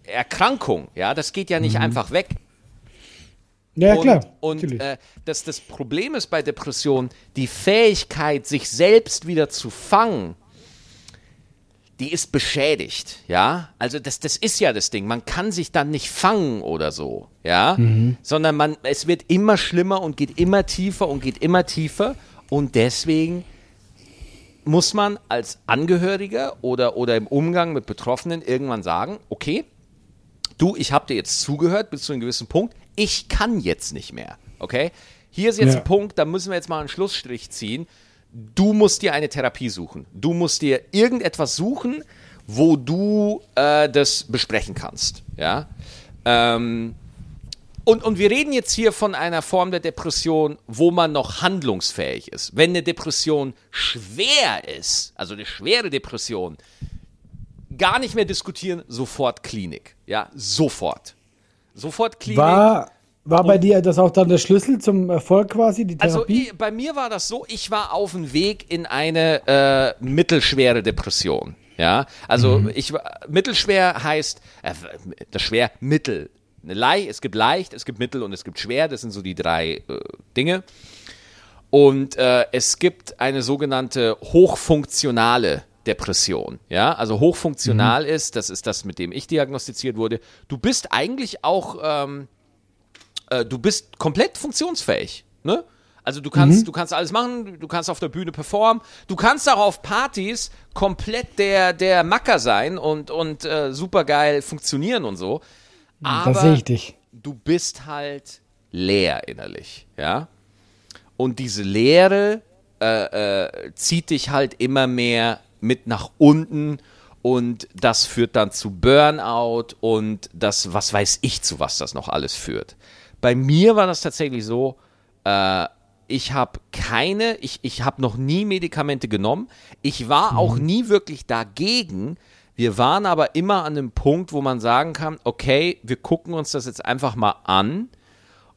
Erkrankung, ja, das geht ja nicht mhm. einfach weg. Ja, und, klar. Und äh, das, das Problem ist bei Depressionen, die Fähigkeit, sich selbst wieder zu fangen, die ist beschädigt, ja. Also das, das ist ja das Ding. Man kann sich dann nicht fangen oder so, ja. Mhm. Sondern man, es wird immer schlimmer und geht immer tiefer und geht immer tiefer. Und deswegen muss man als Angehöriger oder, oder im Umgang mit Betroffenen irgendwann sagen, okay, du, ich habe dir jetzt zugehört bis zu einem gewissen Punkt, ich kann jetzt nicht mehr. Okay? Hier ist jetzt ja. ein Punkt, da müssen wir jetzt mal einen Schlussstrich ziehen. Du musst dir eine Therapie suchen. Du musst dir irgendetwas suchen, wo du äh, das besprechen kannst. Ja. Ähm, und, und wir reden jetzt hier von einer Form der Depression, wo man noch handlungsfähig ist. Wenn eine Depression schwer ist, also eine schwere Depression, gar nicht mehr diskutieren, sofort Klinik. Ja, sofort. Sofort Klinik. War, war bei dir das auch dann der Schlüssel zum Erfolg quasi, die also, Therapie? Also bei mir war das so, ich war auf dem Weg in eine äh, mittelschwere Depression. Ja, also mhm. ich mittelschwer heißt äh, das schwer mittel. Leicht, es gibt leicht, es gibt mittel und es gibt schwer. Das sind so die drei äh, Dinge. Und äh, es gibt eine sogenannte hochfunktionale Depression. Ja, also hochfunktional mhm. ist, das ist das, mit dem ich diagnostiziert wurde. Du bist eigentlich auch, ähm, äh, du bist komplett funktionsfähig. Ne? Also du kannst, mhm. du kannst alles machen, du kannst auf der Bühne performen, du kannst auch auf Partys komplett der, der Macker sein und, und äh, super geil funktionieren und so. Aber das sehe ich dich. du bist halt leer innerlich, ja. Und diese Leere äh, äh, zieht dich halt immer mehr mit nach unten und das führt dann zu Burnout und das, was weiß ich, zu was das noch alles führt. Bei mir war das tatsächlich so, äh, ich habe keine, ich, ich habe noch nie Medikamente genommen. Ich war mhm. auch nie wirklich dagegen. Wir waren aber immer an einem Punkt, wo man sagen kann, okay, wir gucken uns das jetzt einfach mal an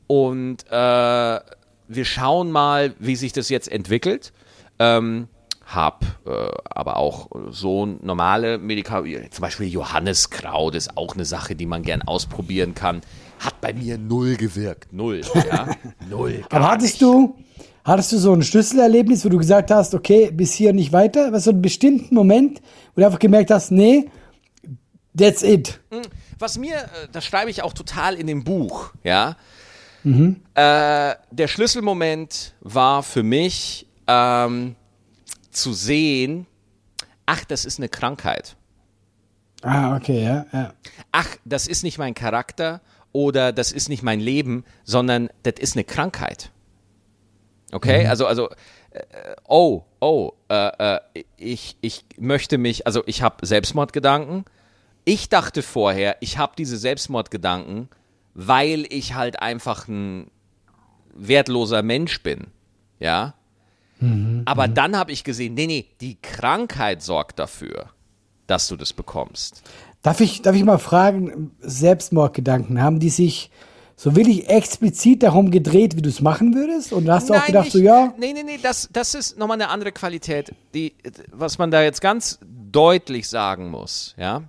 und äh, wir schauen mal, wie sich das jetzt entwickelt. Ähm, habe äh, aber auch so normale Medikamente, zum Beispiel Johanniskraut ist auch eine Sache, die man gern ausprobieren kann. Hat bei mir null gewirkt, null, ja, null. Aber hattest nicht. du, hattest du so ein Schlüsselerlebnis, wo du gesagt hast, okay, bis hier nicht weiter? Was so einen bestimmten Moment, wo du einfach gemerkt hast, nee, that's it. Hm, was mir, äh, das schreibe ich auch total in dem Buch, ja. Mhm. Äh, der Schlüsselmoment war für mich, ähm, zu sehen, ach, das ist eine Krankheit. Ah, okay, ja, ja. Ach, das ist nicht mein Charakter oder das ist nicht mein Leben, sondern das ist eine Krankheit. Okay, also, also, äh, oh, oh, äh, äh, ich, ich möchte mich, also ich habe Selbstmordgedanken. Ich dachte vorher, ich habe diese Selbstmordgedanken, weil ich halt einfach ein wertloser Mensch bin. Ja. Aber dann habe ich gesehen, nee, nee, die Krankheit sorgt dafür, dass du das bekommst. Darf ich, darf ich mal fragen, Selbstmordgedanken, haben die sich so wirklich explizit darum gedreht, wie du es machen würdest? Und hast du auch gedacht, nicht, so ja, Nee, nee, nee, das, das ist nochmal eine andere Qualität, die, was man da jetzt ganz deutlich sagen muss, ja.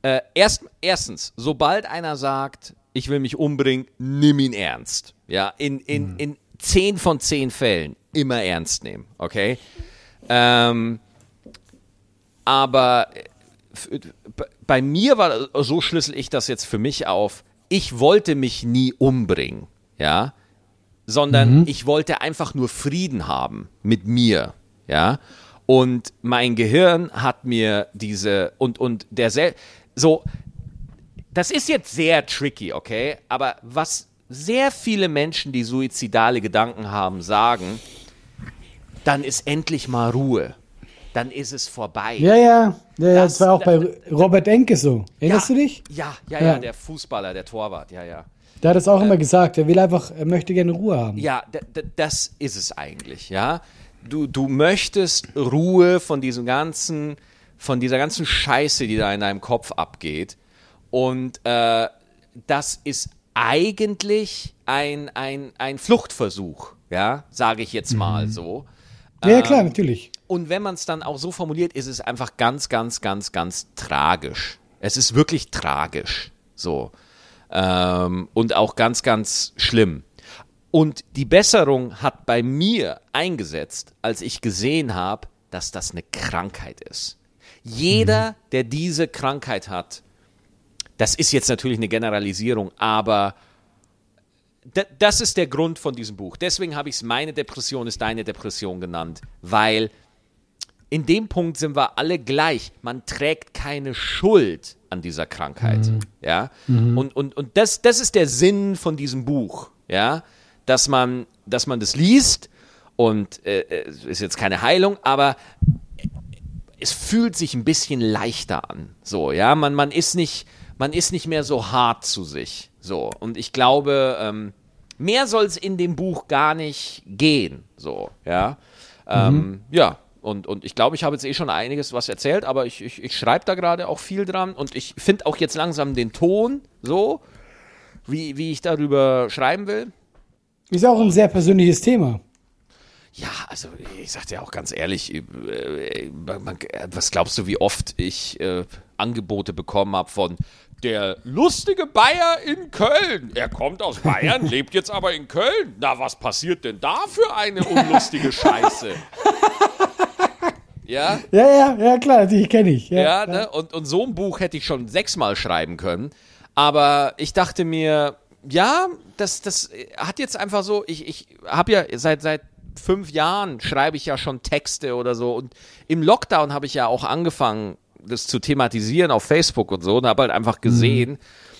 Äh, erst, erstens, sobald einer sagt, ich will mich umbringen, nimm ihn ernst. Ja, in, in, in zehn von zehn Fällen immer ernst nehmen, okay? Ähm, aber bei mir war, so schlüssel ich das jetzt für mich auf, ich wollte mich nie umbringen, ja, sondern ich wollte einfach nur Frieden haben mit mir, ja. Und mein Gehirn hat mir diese und und der sel so das ist jetzt sehr tricky, okay? Aber was sehr viele Menschen, die suizidale Gedanken haben, sagen, dann ist endlich mal Ruhe. Dann ist es vorbei. ja, ja, ja, Das- das war auch bei Robert Enke so. Erinnerst ja, du dich? Ja, ja, ja, Ja. der Fußballer, der Torwart, ja, ja. Der hat das auch immer gesagt. Er will einfach, er möchte gerne Ruhe haben. Ja, das ist es eigentlich, ja. Du, du möchtest Ruhe von diesem ganzen, von dieser ganzen Scheiße, die da in deinem Kopf abgeht. Und äh, das ist eigentlich ein, ein, ein Fluchtversuch, ja, sage ich jetzt mal so. Ja, ja, klar, natürlich. Und wenn man es dann auch so formuliert, ist es einfach ganz, ganz, ganz, ganz tragisch. Es ist wirklich tragisch. So. Ähm, und auch ganz, ganz schlimm. Und die Besserung hat bei mir eingesetzt, als ich gesehen habe, dass das eine Krankheit ist. Jeder, der diese Krankheit hat, das ist jetzt natürlich eine Generalisierung, aber das ist der Grund von diesem Buch. Deswegen habe ich es Meine Depression ist deine Depression genannt, weil in dem Punkt sind wir alle gleich. Man trägt keine Schuld an dieser Krankheit. Ja? Und, und, und das, das ist der Sinn von diesem Buch. Ja? Dass, man, dass man das liest und äh, es ist jetzt keine Heilung, aber es fühlt sich ein bisschen leichter an. So, ja, man, man ist nicht, man ist nicht mehr so hart zu sich. So, und ich glaube, ähm, mehr soll es in dem Buch gar nicht gehen. So, ja. Ähm, ja, und, und ich glaube, ich habe jetzt eh schon einiges was erzählt, aber ich, ich, ich schreibe da gerade auch viel dran und ich finde auch jetzt langsam den Ton so, wie, wie ich darüber schreiben will. Ist auch ein sehr persönliches Thema. Ja, also ich sag dir auch ganz ehrlich, äh, was glaubst du, wie oft ich äh, Angebote bekommen habe von der lustige Bayer in Köln. Er kommt aus Bayern, lebt jetzt aber in Köln. Na, was passiert denn da für eine unlustige Scheiße? Ja, Ja, ja, ja, klar, die kenne ich. Ja, ja, ne? Und, und so ein Buch hätte ich schon sechsmal schreiben können. Aber ich dachte mir, ja, das, das hat jetzt einfach so, ich, ich habe ja seit, seit fünf Jahren schreibe ich ja schon Texte oder so. Und im Lockdown habe ich ja auch angefangen, das zu thematisieren auf Facebook und so. Und habe halt einfach gesehen,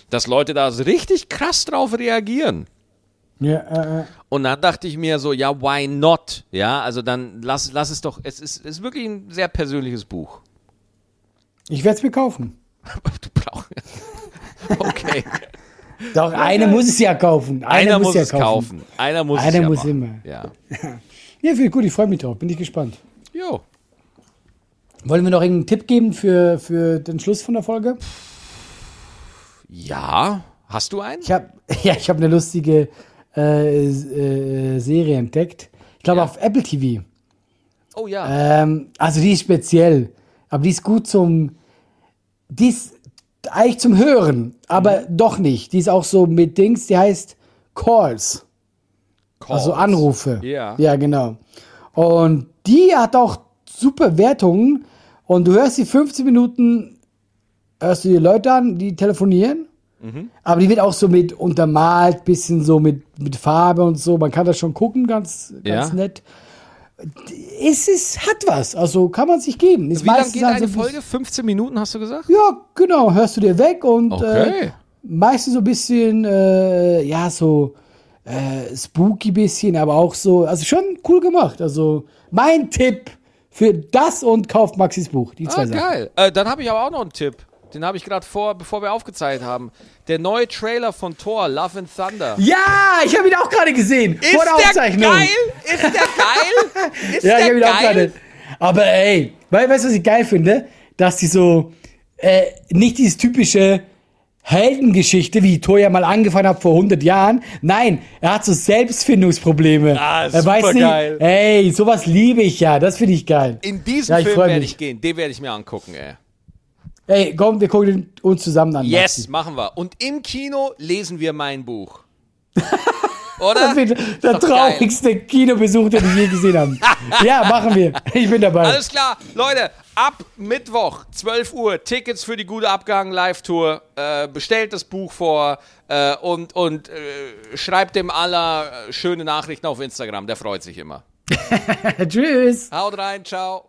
dass Leute da so richtig krass drauf reagieren. Ja äh, äh. Und dann dachte ich mir so, ja, why not? Ja, also dann lass, lass es doch, es ist, es ist wirklich ein sehr persönliches Buch. Ich werde es mir kaufen. Du brauchst. Okay. Doch, einer muss es ja kaufen. Einer, Einer muss ja es kaufen. Einer muss Einer es ja muss machen. immer. Ja. Ja, ich gut, ich freue mich drauf. Bin ich gespannt. Jo. Wollen wir noch irgendeinen Tipp geben für, für den Schluss von der Folge? Ja. Hast du einen? Ich habe ja, ich habe eine lustige äh, äh, Serie entdeckt. Ich glaube Ja. auf Apple TV. Oh ja. Ähm, also die ist speziell, aber die ist gut zum, die ist eigentlich zum Hören, aber Mhm. doch nicht. Die ist auch so mit Dings, die heißt Calls, also Calls. Anrufe. Ja. Ja, genau. Und die hat auch super Wertungen und du hörst die 15 Minuten, hörst du die Leute an, die telefonieren. Mhm. Aber die wird auch so mit untermalt, bisschen so mit, mit Farbe und so. Man kann das schon gucken, ganz, ganz Ja. nett. Es ist, hat was, also kann man sich geben. Ist Wie lange geht eine so ein Folge? 15 Minuten hast du gesagt? Ja, genau, hörst du dir weg und Okay. äh, meistens so ein bisschen, äh, ja, so äh, spooky bisschen, aber auch so, also schon cool gemacht. Also mein Tipp für das und kauft Maxis Buch. Die zwei Ah, Sachen. geil. Äh, dann habe ich aber auch noch einen Tipp. Den habe ich gerade vor, bevor wir aufgezeichnet haben. Der neue Trailer von Thor, Love and Thunder. Ja, ich habe ihn auch gerade gesehen. vor der Aufzeichnung. geil? Ist der geil? Ist Ja, ich der habe ihn auch geil? gerade. Aber ey, we- weißt du, was ich geil finde? Dass die so, äh, nicht dieses typische Heldengeschichte, wie Thor ja mal angefangen hat vor 100 Jahren. Nein, er hat so Selbstfindungsprobleme. Ah, er weiß nicht, supergeil. ey, sowas liebe ich ja, das finde ich geil. In diesen Ja, ich Film werde ich gehen. Den werde ich mir angucken, ey. Ey, komm, wir gucken uns zusammen an. Yes, Maxi. machen wir. Und im Kino lesen wir mein Buch. Das Oder? wird der Ist doch geil. traurigste Kinobesuch, den wir je gesehen haben. ja, machen wir. Ich bin dabei. Alles klar, Leute, ab Mittwoch, 12 Uhr, Tickets für die gute Abgang Live-Tour. Äh, bestellt das Buch vor äh, und, und äh, schreibt dem aller äh, schöne Nachrichten auf Instagram. Der freut sich immer. Tschüss. Haut rein, ciao.